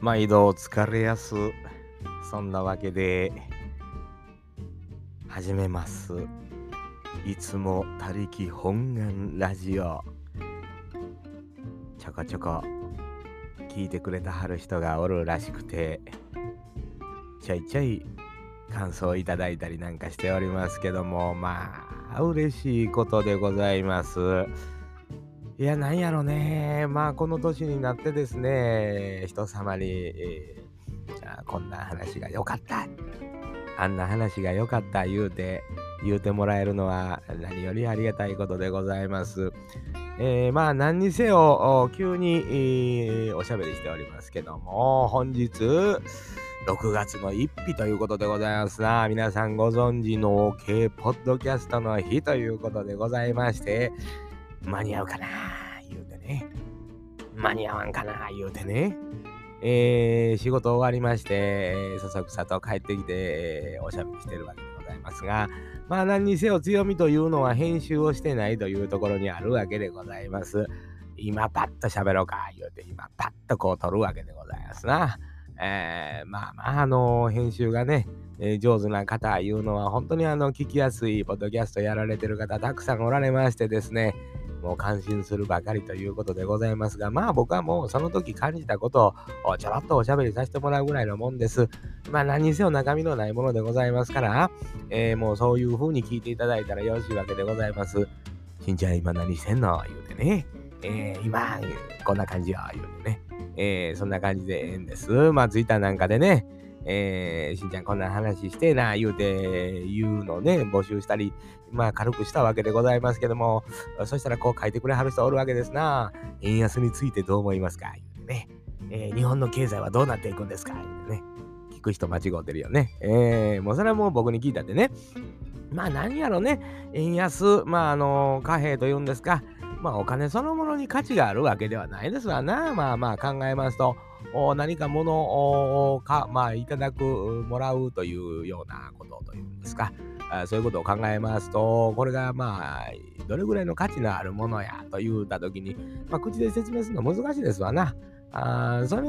毎度疲れやす。そんなわけで、始めます。いつも他力本願ラジオ。ちょこちょこ聞いてくれたはる人がおるらしくて、ちょいちょい感想いただいたりなんかしておりますけども、まあ、嬉しいことでございます。いや、なんやろね。まあ、この年になってですね、人様に、えーこんな話が良かった。あんな話が良かった言うて、言うてもらえるのは何よりありがたいことでございます。えーまあ、何にせよ、急に、えーおしゃべりしておりますけども、本日、6月の1日ということでございますな。皆さんご存知の OK ポッドキャストの日ということでございまして、間に合うかな言うてね。間に合わんかな言うてね。えー仕事終わりまして、えーそそくさと帰ってきて、えーおしゃべりしてるわけでございますが、まあ何にせよ強みというのは編集をしてないというところにあるわけでございます。今パッと喋ろうか言うて、今パッとこう撮るわけでございますな。えーまあまあ、あの編集がね、えー上手な方いうのは本当にあの聞きやすいポッドキャストやられてる方たくさんおられましてですね、もう感心するばかりということでございますが、まあ僕はもうその時感じたことをちょろっとおしゃべりさせてもらうぐらいのもんです。まあ何にせよ中身のないものでございますから、えーもうそういう風に聞いていただいたらよろしいわけでございます。しんちゃん今何してんの？言うてね。えー今こんな感じよ言うてね。えーそんな感じでええんです。まあツイッターなんかでね、えーしんちゃんこんな話してな言うて言うのね募集したりまあ軽くしたわけでございますけどもそしたらこう書いてくれはる人おるわけですな。円安についてどう思いますか？言うてね、えー日本の経済はどうなっていくんですか？言うてね。聞く人間違うてるよね。えーもうそれはもう僕に聞いたってね。まあ何やろね。円安まああの貨幣というんですか。まあお金そのものに価値があるわけではないですわな。まあまあ考えますとお何かものをか、まあ、いただく、もらうというようなことというんですか、あそういうことを考えますと、これがまあ、どれぐらいの価値のあるものやと言ったときに、まあ、口で説明するの難しいですわな。あそれ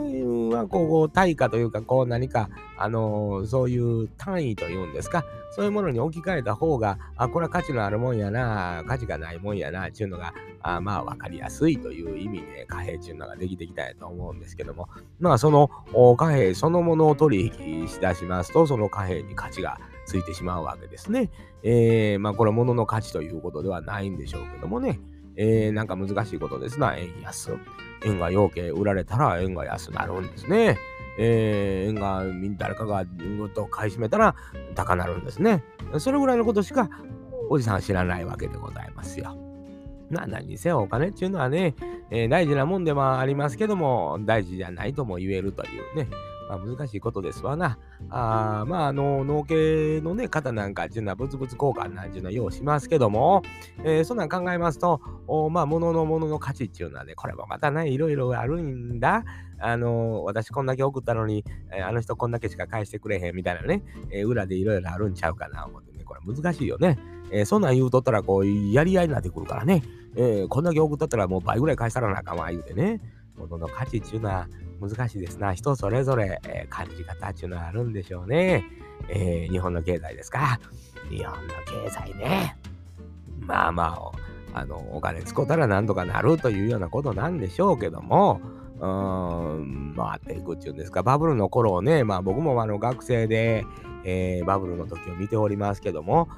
はこう対価というかこう何か、あのーそういう単位というんですかそういうものに置き換えた方があこれは価値のあるもんやな価値がないもんやなっていうのがあまあ分かりやすいという意味で貨幣っていうのができてきたやと思うんですけどもまあそのお貨幣そのものを取引しだしますとその貨幣に価値がついてしまうわけですね。えーまあこれは物の価値ということではないんでしょうけどもね。えーなんか難しいことですな、円安。円が要件売られたら円が安なるんですね。えー円がみ誰かがぐっと買い占めたら高なるんですね。それぐらいのことしかおじさんは知らないわけでございますよ。な何にせよお金っていうのはね、えー大事なもんでもありますけども大事じゃないとも言えるというね、まあ、難しいことですわな。あまああの農系のね方なんかっていうのは物々交換なんていうのはようしますけども、えーそんなん考えますとおまあ物の物の価値っていうのはねこれもまたねいろいろあるんだ。あの私こんだけ送ったのに、えーあの人こんだけしか返してくれへんみたいなね、えー裏でいろいろあるんちゃうかな思ってねこれ難しいよね。えーそんなん言うとったらこうやり合いになってくるからね、えーこんだけ送っとったらもう倍ぐらい返したらなあかんわ言うてね物のの価値っていうのは難しいですな。人それぞれ、えー感じ方っていうのはあるんでしょうね、えー日本の経済ですか。日本の経済ね。まあまああのお金使ったらなんとかなるというようなことなんでしょうけども。うーん回っていくっていうんですか。バブルの頃をねまあ僕もあの学生で、えーバブルの時を見ておりますけども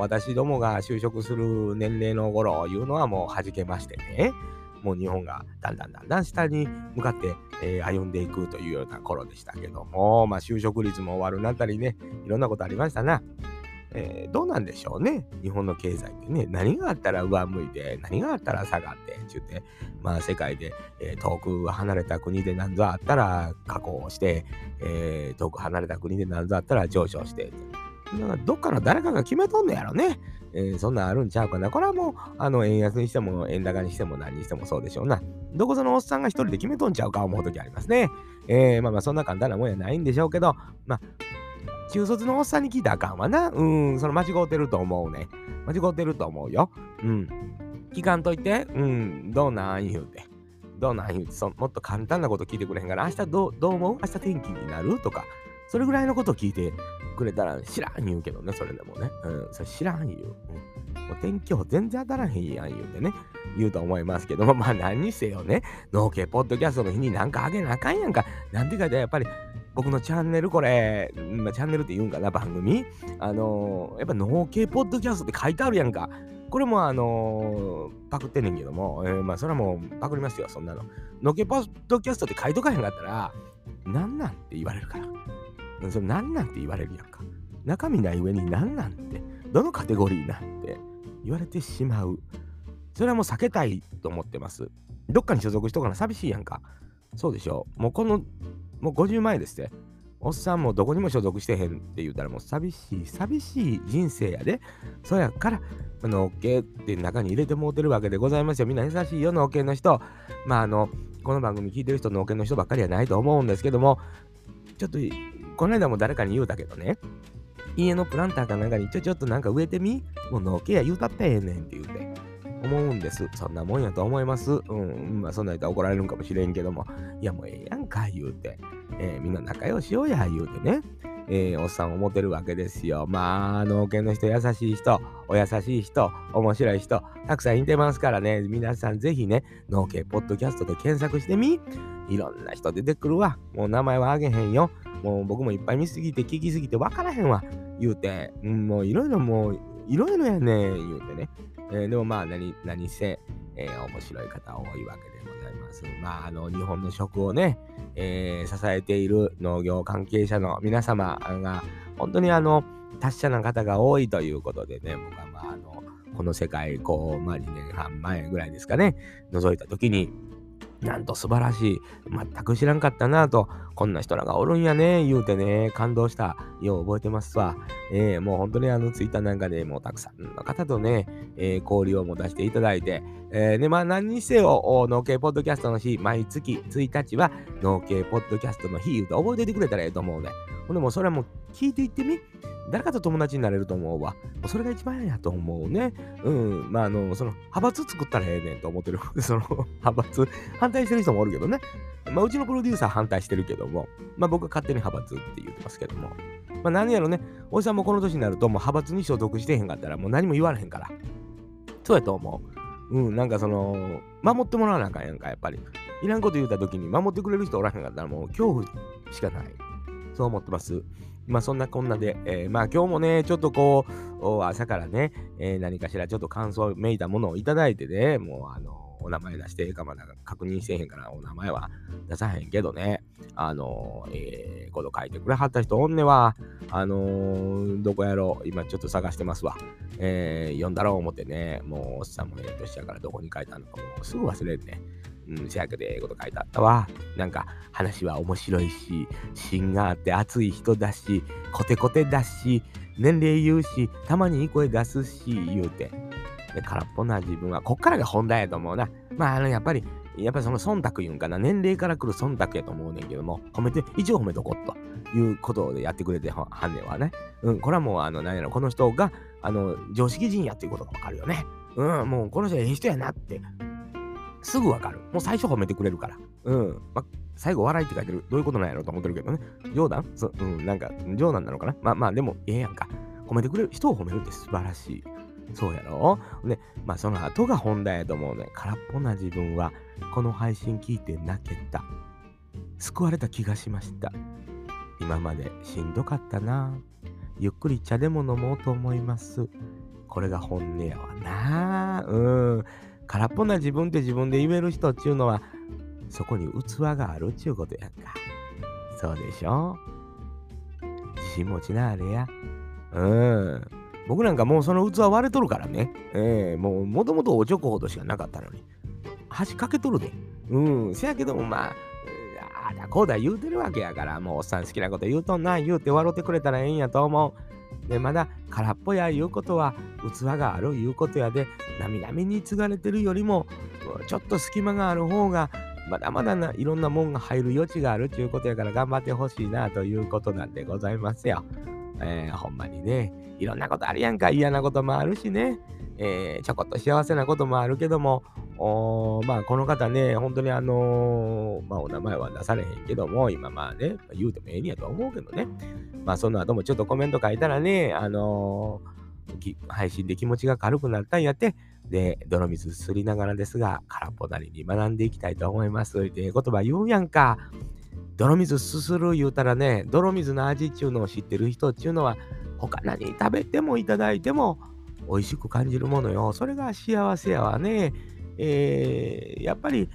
私どもが就職する年齢の頃いうのはもう弾けましてね。もう日本がだんだんだんだん下に向かって、えー歩んでいくというような頃でしたけども、まあ、就職率も終わるなったりねいろんなことありましたな。えーどうなんでしょうね日本の経済ってね何があったら上向いて何があったら下がってって言ってまあ世界で、えー遠く離れた国で何ぞあったら下降して、えー遠く離れた国で何ぞあったら上昇してなんかどっかの誰かが決めとんのやろね、えーそんなんあるんちゃうかなこれはもうあの円安にしても円高にしても何にしてもそうでしょうなどこぞのおっさんが一人で決めとんちゃうか思う時ありますねえーまあまあそんな簡単なもんやないんでしょうけどまあ中卒のおっさんに聞いたらあかんわな。うん、その間違うてると思うね。間違うてると思うよ。うん。聞かんといて、うん、どうなん言うて。どうなん言うてそもっと簡単なこと聞いてくれへんから、明日どうどう思う？明日天気になる？とか、それぐらいのこと聞いてくれたら知らん言うけどね、それでもね。うん、それ知らん言う。うん、もう天気予報全然当たらへんやん言うてね、言うと思いますけども、まあ何にせよね、農系ポッドキャストの日になんかあげなあかんやんか。なんていうかやっぱり僕のチャンネルこれ、まあ、チャンネルって言うんかな、番組。あのー、やっぱ農系ポッドキャストって書いてあるやんか。これもあのー、パクってんねんけども、えー、まあそれはもうパクりますよ、そんなの。農系ポッドキャストって書いとかへんかったら、なんなんって言われるから。それなんなんて言われるやんか。中身ない上になんなんて、どのカテゴリーなんて言われてしまう。それはもう避けたいと思ってます。どっかに所属しとかな寂しいやんか。そうでしょ。もうこのもう50前ですって。おっさんもどこにも所属してへんって言ったらもう寂しい、寂しい人生やで。そやから、あのっけって中に入れてもうてるわけでございますよ。みんな優しいよ、のっけの人。まああの、この番組聞いてる人、のっけの人ばっかりはないと思うんですけども、ちょっと、この間も誰かに言うたけどね、家のプランターかなんかにちょちょっとなんか植えてみもうのっけや言うたってええねんって言うて。思うんです。そんなもんやと思います。うん。まあ、そんなん言ったら怒られるんかもしれんけども。いや、もうええやんか、言うて。えー、みんな仲良しようや、言うてね。えー、おっさん思ってるわけですよ。まあ、農家の人、優しい人、お優しい人、面白い人、たくさんいてますからね、皆さんぜひね、農家ポッドキャストで検索してみ。いろんな人出てくるわ。もう名前はあげへんよ。もう僕もいっぱい見すぎて聞きすぎて分からへんわ。言うて、もういろいろもう、いろいろやねん、言うてね。えー、でもまあ何、何せ、えー、面白い方多いわけでございます。まあ、あの、日本の食をね、えー、支えている農業関係者の皆様が、本当にあの、達者な方が多いということでね、僕はまあ、あの、この世界、こう、まあ2年半前ぐらいですかね、覗いた時に、なんと素晴らしい。全く知らんかったなと、こんな人らがおるんやね、言うてね、感動した。よう覚えてますわ。えー、もう本当にあのツイッターなんかでもうたくさんの方とね、えー、交流を持たせていただいて、えー、で、まあ何にせよ、農系ポッドキャストの日、毎月1日は農系ポッドキャストの日言うて覚えててくれたらええと思うね。ほんでもそれはもう聞いていってみ。誰かと友達になれると思うわ。それが一番やと思うね。うん。まあ、あの、その、派閥作ったらええねんと思ってる。その、派閥、反対してる人もおるけどね。まあ、うちのプロデューサー反対してるけども、まあ、僕は勝手に派閥って言ってますけども。まあ、何やろね。おじさんもこの年になると、もう派閥に所属してへんかったら、もう何も言われへんから。そうやと思う。うん、なんかその、守ってもらわなあかんやんか、やっぱり。いらんこと言うた時に守ってくれる人おらへんかったら、もう恐怖しかない。そう思ってます。まあそんなこんなで、えー、まあ今日もね、ちょっとこう、朝からね、えー、何かしらちょっと感想めいたものをいただいてね、もうあの、お名前出してええかまだ確認してへんからお名前は出さへんけどね、あの、えー、こと書いてくれはった人おんねは、あのー、どこやろう、今ちょっと探してますわ。えー、読んだろう思ってね、もうおっさんもええ年やからどこに書いたのかもうすぐ忘れるね。うん、せやけどええこと書いてあったわ。なんか話は面白いし、芯があって熱い人だし、コテコテだし、年齢言うし、たまにいい声出すし、言うて。で、空っぽな自分は、こっからが本題やと思うな。まあ、あの、やっぱり、やっぱりその忖度言うんかな、年齢から来る忖度やと思うねんけども、褒めて、一応褒めとこうということでやってくれてはんねんはね。うん、これはもう、あの、何やろ、この人が、あの、常識人やっていうことがわかるよね。うん、もうこの人ええ人やなってすぐわかる。もう最初褒めてくれるから。うん。ま最後笑いって書いてる。どういうことなんやろうと思ってるけどね。冗談？そうん、なんか冗談なのかな？まあまあでも、ええやんか。褒めてくれる。人を褒めるって素晴らしい。そうやろ？ね、まあその後が本題やと思うね。空っぽな自分は、この配信聞いて泣けた。救われた気がしました。今までしんどかったな。ゆっくり茶でも飲もうと思います。これが本音やわな。うん。空っぽな自分って自分で言える人っちゅうのは、そこに器があるっちゅうことやんか。そうでしょ？自信持ちなあれや。うん。僕なんかもうその器割れとるからね。ええー、もうもともとおちょこほどしかなかったのに。端かけとるで。うん。せやけどもまあ、ああだこうだ言うてるわけやから、もうおっさん好きなこと言うとんな言うて笑ってくれたらええんやと思う。で、まだ空っぽやいうことは、器があるいうことやで、なみなみに継がれてるよりも、ちょっと隙間がある方が、まだまだないろんなもんが入る余地があるということやから頑張ってほしいなということなんでございますよ。えー、ほんまにね、いろんなことあるやんか、嫌なこともあるしね、えー、ちょこっと幸せなこともあるけども、まあこの方ね、本当にあのー、まあお名前は出されへんけども、今まあね、言うてもええんやと思うけどね。まあその後もちょっとコメント書いたらね、あのー、配信で気持ちが軽くなったんやって、で、泥水すりながらですが、空っぽなりに学んでいきたいと思います。って言葉言うやんか。泥水すする言うたらね、泥水の味っちゅうのを知ってる人っちゅうのは、他何食べてもいただいても美味しく感じるものよ。それが幸せやわね。えー、やっぱり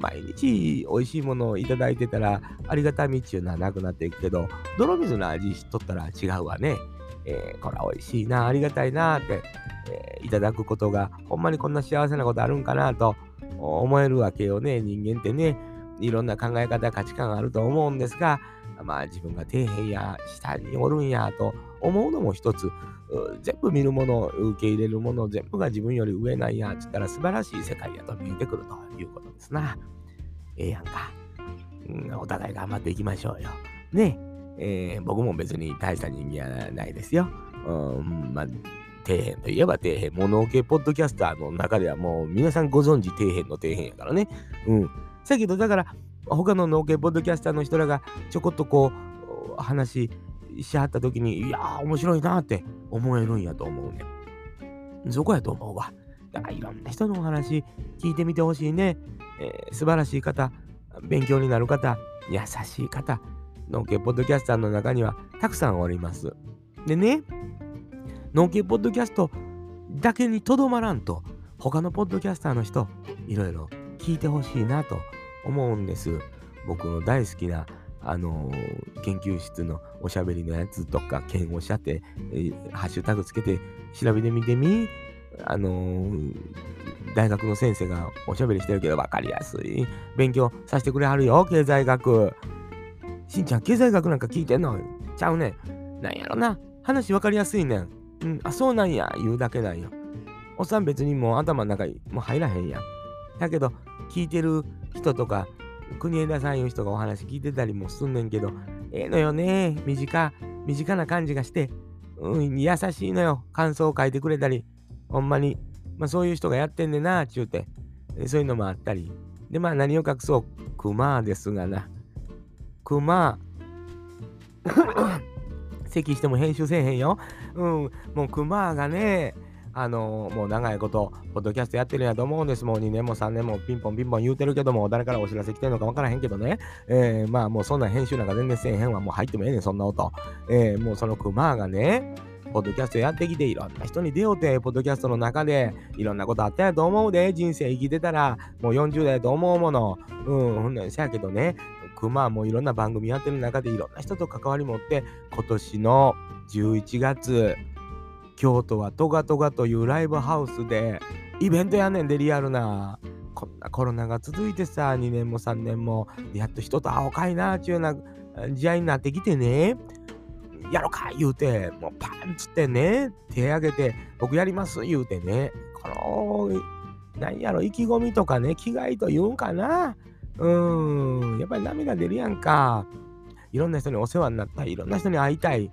毎日美味しいものをいただいてたらありがたみっちゅうのはなくなっていくけど泥水の味しとったら違うわね。えー、これは美味しいなありがたいなって、えー、いただくことがほんまにこんな幸せなことあるんかなと思えるわけよね人間ってねいろんな考え方価値観があると思うんですがまあ自分が底辺や下におるんやと思うのも一つ全部見るもの受け入れるもの全部が自分より上なんやっつったら素晴らしい世界やと見えてくるということですな。ええやんか、うん。お互い頑張っていきましょうよ。ねえー、僕も別に大した人間はないですよ。うん、まあ、底辺といえば底辺。モノ系ポッドキャスターの中ではもう皆さんご存知底辺の底辺やからね。うん。だけど、だから、他の農系ポッドキャスターの人らがちょこっとこう、話ししはった時に、いやー、面白いなって思えるんやと思うね。そこやと思うわ。だからいろんな人のお話聞いてみてほしいね。えー、素晴らしい方、勉強になる方、優しい方、農家ポッドキャスターの中にはたくさんおります。でね、農家ポッドキャストだけにとどまらんと、他のポッドキャスターの人、いろいろ聞いてほしいなと思うんです。僕の大好きなあのー、研究室のおしゃべりのやつとか、剣をしゃって、えー、ハッシュタグつけて調べてみてみ。あのー、大学の先生がおしゃべりしてるけど分かりやすい勉強させてくれはるよ、経済学。しんちゃん、経済学なんか聞いてんのちゃうねん。なんやろな。話分かりやすいねん。うん、あ、そうなんや、言うだけなんよ。おっさん別にもう頭の中にもう入らへんやん。だけど、聞いてる人とか国枝さんいう人がお話聞いてたりもすんねんけど、ええー、のよね。短、身近な感じがして、うん、優しいのよ。感想を書いてくれたり、ほんまに。まあそういう人がやってんねんな、ちゅうて。そういうのもあったり。で、まあ何を隠そう。熊ですがな。熊。咳しても編集せえへんよ。うん、もう熊がね、あのー、もう長いこと、ポッドキャストやってるんやと思うんです。もう2年も3年もピンポンピンポン言うてるけども、誰からお知らせ来てんのか分からへんけどね。えー、まあもうそんな編集なんか全然せえへんわ。もう入ってもええねん、そんな音。えー、もうそのクマがね、ポッドキャストやってきていろんな人に出ようて、ポッドキャストの中でいろんなことあったやと思うで、人生生きてたらもう40代と思うもの。うん、ほんなんせやけどね、クマもいろんな番組やってる中でいろんな人と関わり持って、今年の11月、京都はトガトガというライブハウスでイベントやねんでリアルな。こんなコロナが続いてさ、2年も3年も、やっと人と会おうかいな、ちゅうな時代になってきてね。やろか言うて、もうパンつってね、手挙げて、僕やります言うてね、この、なんやろ、意気込みとかね、気概と言うんかな。うん、やっぱり涙出るやんか。いろんな人にお世話になった、いろんな人に会いたい。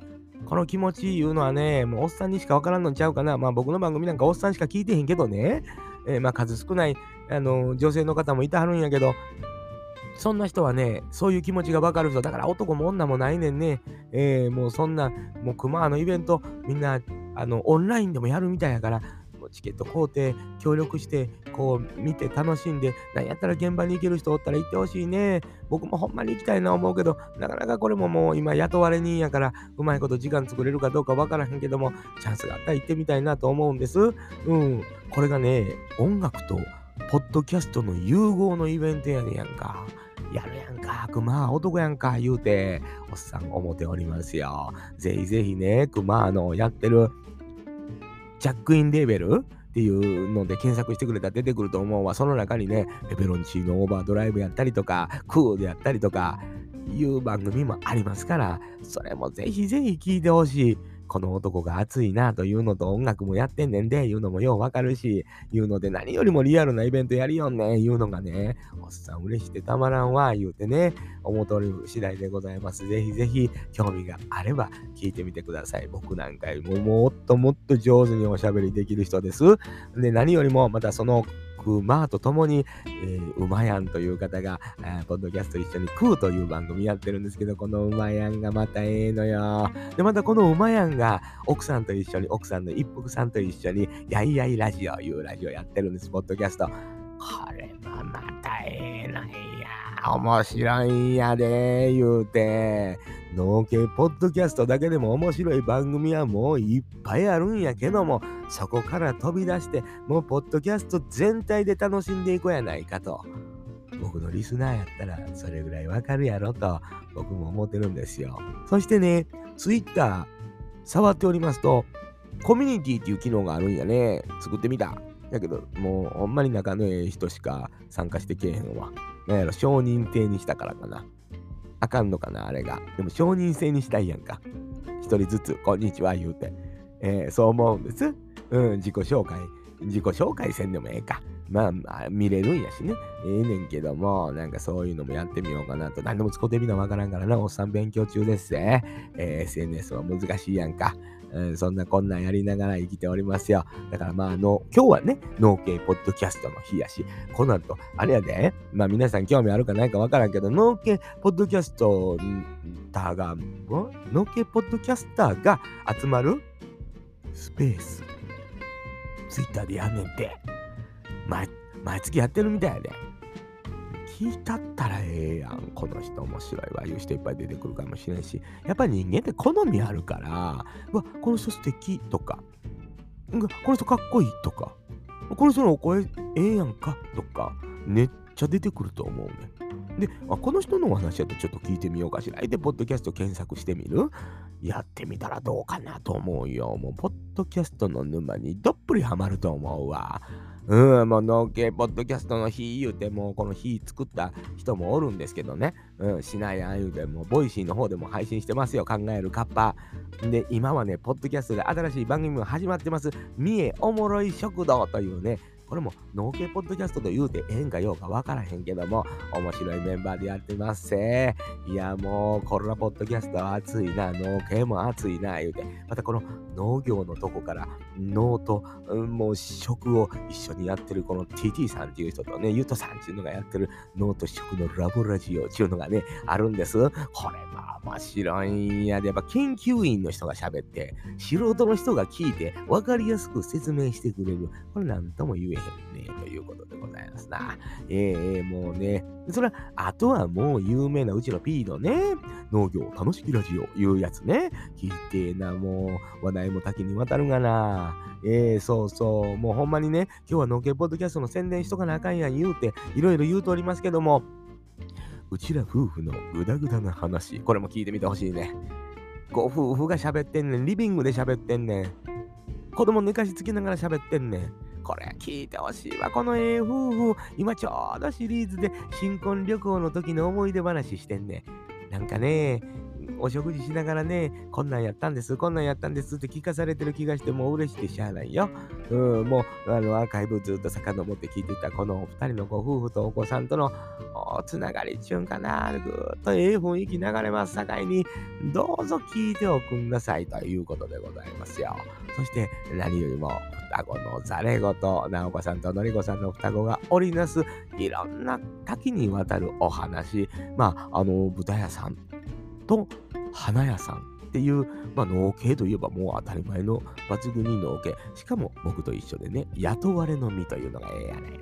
この気持ち言うのはね、もうおっさんにしかわからんのちゃうかな。まあ僕の番組なんかおっさんしか聞いてへんけどね。えー、まあ数少ない、あの女性の方もいてはるんやけど、そんな人はね、そういう気持ちがわかる人。だから男も女もないねんね。えー、もうそんな、もう熊のイベント、みんな、あの、オンラインでもやるみたいやから、チケット買うて協力してこう見て楽しんで何やったら現場に行ける人おったら行ってほしいね。僕もほんまに行きたいな思うけどなかなかこれももう今雇われ人やからうまいこと時間作れるかどうかわからへんけどもチャンスがあったら行ってみたいなと思うんです。うん。これがね音楽とポッドキャストの融合のイベントやねやんか。やるやんか、熊男やんか、言うて、おっさん思っておりますよ。ぜひぜひね、熊のやってるジャックインレーベルっていうので検索してくれたら出てくると思うわ。その中にね、ペペロンチーノオーバードライブやったりとか、クーでやったりとか、いう番組もありますから、それもぜひぜひ聞いてほしい。この男が熱いなというのと音楽もやってんねんで、いうのもようわかるし、いうので何よりもリアルなイベントやりよんねん、いうのがね、おっさん嬉しくてたまらんわ、言うてね、思う通り次第でございます。ぜひぜひ興味があれば聞いてみてください。僕なんかよりももっともっと上手におしゃべりできる人です。で、何よりもまたその僕、まーと共に、えー、うまやんという方が、えー、ポッドキャスト一緒に食うという番組やってるんですけど、このうまやんがまたええのよ。で、またこのうまやんが奥さんと一緒に、奥さんの一服さんと一緒に、やいやいラジオいうラジオやってるんです、ポッドキャスト。これはまた。面白いんやで、言うて。農系ポッドキャストだけでも面白い番組はもういっぱいあるんやけども、そこから飛び出して、もうポッドキャスト全体で楽しんでいこうやないかと。僕のリスナーやったらそれぐらいわかるやろと僕も思ってるんですよ。そしてね、ツイッター触っておりますと、コミュニティっていう機能があるんやね。作ってみた。だけど、もうほんまに仲のええ人しか参加してけえへんわ。なんやろ、承認制にしたからかな。あかんのかな、あれが。でも承認制にしたいやんか。一人ずつ、こんにちは言うて。えー、そう思うんです。うん、自己紹介。自己紹介せんでもええか。まあ、まあ、見れるんやしね。ええねんけども、なんかそういうのもやってみようかなと。何でも使ってみなわからんからな。おっさん勉強中ですぜ。えー、SNS は難しいやんか。うん、そんなこんなんやりながら生きておりますよ。だからまあ、あの、今日はね、農系ポッドキャストの日やし、この後、あれやで、まあ皆さん興味あるかないかわからんけど、農系ポッドキャストターが、農系ポッドキャスターが集まるスペース。ツイッターでやんねんて。毎毎月やってるみたいやで。聞いたったらええやん。この人面白いわ。いう人いっぱい出てくるかもしれんし。やっぱり人間って好みあるから、うわ、この人素敵とか、この人かっこいいとか、この人のお声ええやんかとか、めっちゃ出てくると思うね。で、あこの人のお話やとちょっと聞いてみようかしら。で、ポッドキャスト検索してみる？やってみたらどうかなと思うよ。もう、ポッドキャストの沼にどっぷりハマると思うわ。うん、もう農系ポッドキャストの日言うてもう、この日作った人もおるんですけどね。うん、しないああいうても、ボイシーの方でも配信してますよ。考えるカッパ。で、今はね、ポッドキャストで新しい番組も始まってます。三重おもろい食堂というね、これも農系ポッドキャストと言うてええんかようかわからへんけども、面白いメンバーでやってまっせ。いや、もう、コロナポッドキャストは熱いな、農系も熱いな、言うて。またこの農業のとこから農と、うん、もう食を一緒にやってるこの TT さんっていう人とね、ゆとさんっていうのがやってる農と食のラボラジオっていうのがね、あるんです。これ面白いんやで、やっぱ研究員の人が喋って、素人の人が聞いて分かりやすく説明してくれる。これなんとも言えへんね、ということでございますな。ええー、もうね、それは、あとはもう有名なうちの P のね、農業楽しきラジオいうやつね、聞いてな、もう話題も多岐にわたるがな。ええー、そうそう、もうほんまにね、今日は農家ポッドキャストの宣伝しとかなあかんやん言うて、いろいろ言うとおりますけども、うちら夫婦のグダグダな話、これも聞いてみてほしいね。ご夫婦が喋ってんねん、リビングで喋ってんねん。子供寝かしつきながら喋ってんねん。これ聞いてほしいわ。このええ夫婦、今ちょうどシリーズで新婚旅行の時の思い出話してんねん。なんかね、お食事しながらね、こんなんやったんです、こんなんやったんですって聞かされてる気がして、もう嬉しくてしゃあないよ。うん、もう、あの、アーカイブずっと遡って聞いてた、このお二人のご夫婦とお子さんとのつながりっちゅうんかな、ぐーっとええ雰囲気流れますさかいに、どうぞ聞いておくんなさいということでございますよ。そして、何よりも、双子のざれ言、直子さんとのりこさんの双子が織りなす、いろんな多岐にわたるお話、まあ、あの、豚屋さんと花屋さんっていう、まあ、農系といえばもう当たり前の抜群に農系。しかも僕と一緒でね、雇われの身というのがええやないの。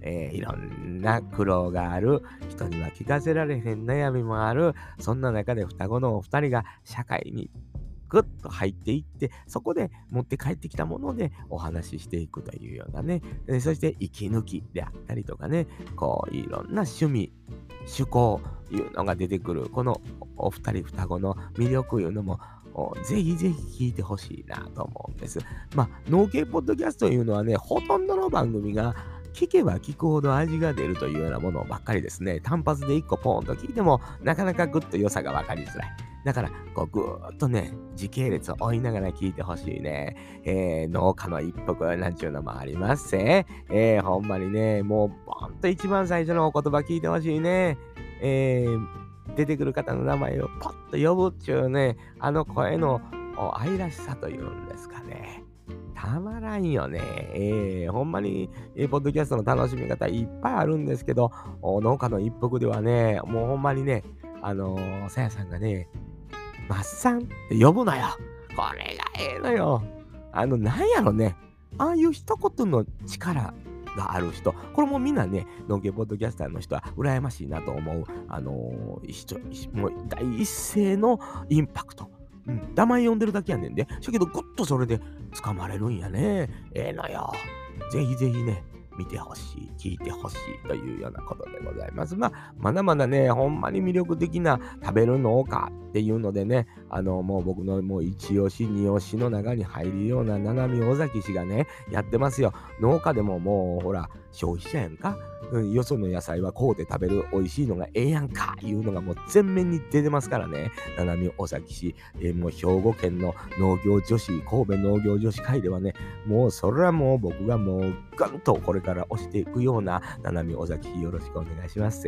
えー、いろんな苦労がある、人には聞かせられへん悩みもある、そんな中で双子のお二人が社会にぐっと入っていって、そこで持って帰ってきたものでお話ししていくというようなね、そして息抜きであったりとかね、こういろんな趣味、趣向いうのが出てくる、このお二人双子の魅力いうのも、ぜひぜひ聞いてほしいなと思うんです。まあ、農系ポッドキャストというのはね、ほとんどの番組が聞けば聞くほど味が出るというようなものばっかりですね。単発で1個ポーンと聞いても、なかなかぐっと良さが分かりづらい。だから、こう、ぐーっとね、時系列を追いながら聞いてほしいね。えー、農家の一服なんちゅうのもありますせ。えー、ほんまにね、もう、ボンと一番最初のお言葉聞いてほしいね。えー出てくる方の名前をポッと呼ぶっちゅうね、あの声の愛らしさというんですか。たまらんよね。えー、ほんまに、えー、ポッドキャストの楽しみ方いっぱいあるんですけど、農家の一服ではね、もうほんまにね、あのー、さやさんがね、マッサンって呼ぶのよ。これがええのよ。あの、なんやろね。ああいう一言の力がある人、これもみんなね、農家ポッドキャスターの人は羨ましいなと思う、あのー、一もう第一声のインパクト。うん、名前呼んでるだけやねんで。しゃけど、ぐっとそれで掴まれるんやね。ええー、のよ。ぜひぜひね、見てほしい、聞いてほしいというようなことでございます。まあ、まだまだね、ほんまに魅力的な食べる農家っていうのでね、あの、もう僕のもう一押し、二押しの中に入るような七海尾崎氏がね、やってますよ。農家でももう、ほら、消費者やんか。うん、よその野菜はこうで食べる美味しいのがええやんかいうのがもう全面に出てますからね。七海尾崎市、えー、もう兵庫県の農業女子、神戸農業女子会ではね、もうそれはもう僕がもうガンとこれから押していくような七海尾崎よろしくお願いします。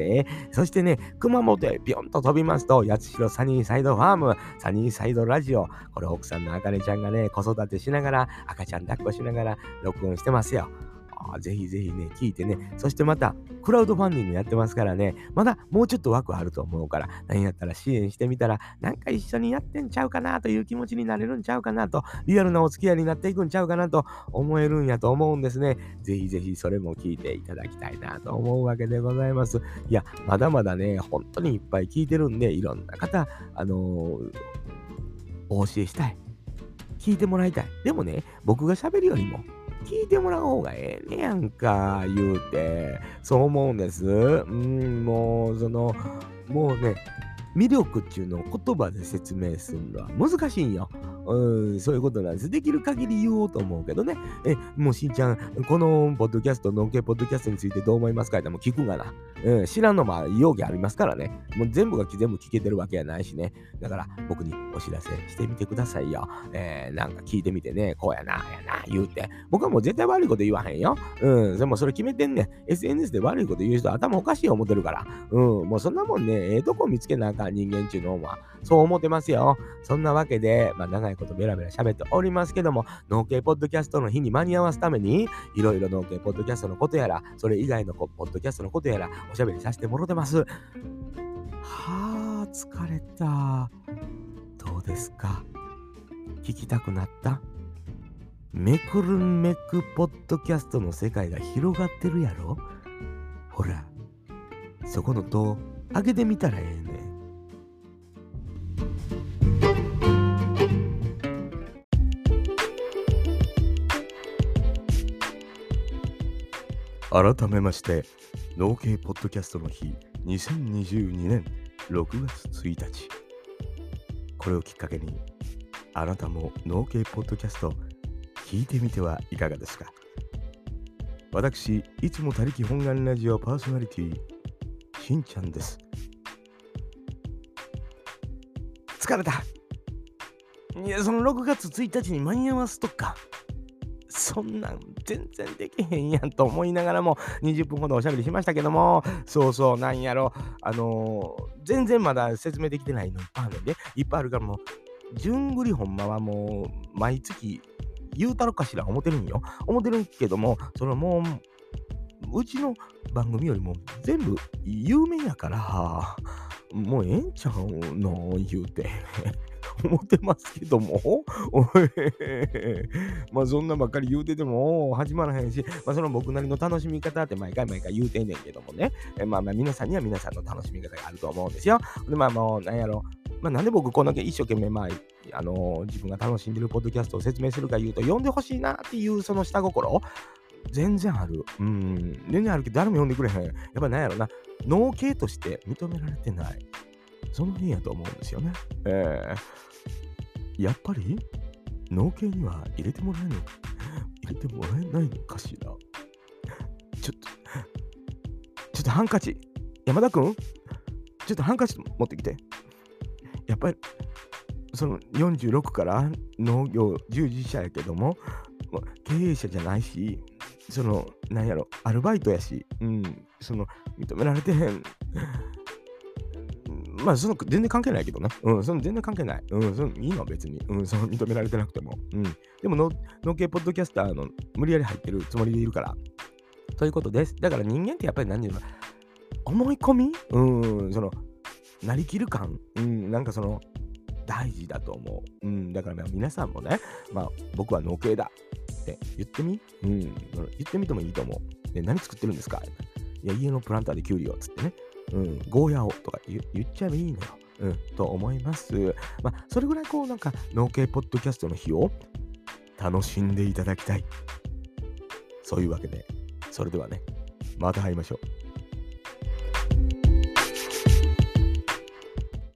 そしてね、熊本へビョンと飛びますと、八代サニーサイドファーム、サニーサイドラジオ、これ奥さんのあかねちゃんがね、子育てしながら、赤ちゃん抱っこしながら録音してますよ。ぜひぜひね、聞いてね、そしてまた、クラウドファンディングやってますからね、まだもうちょっと枠あると思うから、何やったら支援してみたら、なんか一緒にやってんちゃうかなという気持ちになれるんちゃうかなと、リアルなお付き合いになっていくんちゃうかなと思えるんやと思うんですね。ぜひぜひそれも聞いていただきたいなと思うわけでございます。いや、まだまだね、本当にいっぱい聞いてるんで、いろんな方、あのー、お教えしたい。聞いてもらいたい。でもね、僕が喋るよりも、聞いてもらう方がええねやんか、言うて。そう思うんです。うん、もう、その、もうね、魅力っていうのを言葉で説明するのは難しいんよ。うん、そういうことなんです。できる限り言おうと思うけどね。え、もうしんちゃん、このポッドキャスト、ノンケポッドキャストについてどう思いますか？っても聞くがな。うん、知らんのも容疑ありますからね。もう全部が全部聞けてるわけやないしね。だから僕にお知らせしてみてくださいよ。えー、なんか聞いてみてね、こうやな、やな、言うて。僕はもう絶対悪いこと言わへんよ。うん、でもそれ決めてんね。SNS で悪いこと言う人頭おかしい思ってるから。うん、もうそんなもんね、ええとこ見つけなあかん人間ちゅうのは、そう思ってますよ。そんなわけで、まあ長いことベラベラ喋っておりますけども、農系ポッドキャストの日に間に合わすために、いろいろ農系ポッドキャストのことやら、それ以外のポッドキャストのことやら、おしゃべりさせてもろてます。はあ、疲れた。どうですか？聞きたくなった？めくるめくポッドキャストの世界が広がってるやろ？ほら、そこの戸開けてみたらええねん。改めまして、農系ポッドキャストの日、2022年6月1日。これをきっかけに、あなたも農系ポッドキャスト聞いてみてはいかがですか？私、いつも他力本願ラジオパーソナリティ、しんちゃんです。疲れた。いや、その6月1日に間に合わすとか。そんなん全然できへんやんと思いながらも20分ほどおしゃべりしましたけども、そうそう、なんやろ、あのー、全然まだ説明できてないのいっぱいあるんで、いっぱいあるからもう、順繰りほんまはもう、毎月言うたろかしら思ってるんよ。思ってるんけども、そのもう、うちの番組よりも全部有名やから、もうええんちゃうの言うて。思ってますけども、まあそんなばっかり言うてても始まらへんし、まあその僕なりの楽しみ方って毎回毎回言うてんねんけどもね、えまあまあ皆さんには皆さんの楽しみ方があると思うんですよ。でまあもうなんやろ、まあなんで僕こんだけ一生懸命まああの、自分が楽しんでるポッドキャストを説明するか言うと、読んでほしいなっていうその下心、全然ある。うん。全然あるけど、誰も読んでくれへん。やっぱなんやろな、脳系として認められてない。その辺やと思うんですよね。えー、やっぱり農系には入れてもらえの入れてもらえないのかしらちょっと、ちょっとハンカチ。山田くんちょっとハンカチ持ってきて。やっぱり、その46から農業従事者やけども、経営者じゃないし、その、なんやろ、アルバイトやし、うん、その、認められてへん。まあ、その全然関係ないけどね。うん、その全然関係ない。うん、そのいいの別に。うん、その認められてなくても。うん。でもの、農系ポッドキャスターの無理やり入ってるつもりでいるから。ということです。だから人間ってやっぱり何て言うの？思い込み？うん、その、なりきる感？うん、なんかその、大事だと思う。うん、だから皆さんもね、まあ、僕は農系だって言ってみ？うん、言ってみてもいいと思う。で、何作ってるんですか？いや、家のプランターでキュウリをつってね。うん、ゴーヤをとか言っちゃえばいいのよ。うん、と思います。まあ、それぐらいこう、なんか、農系ポッドキャストの日を楽しんでいただきたい。そういうわけで、それではね、また会いましょう。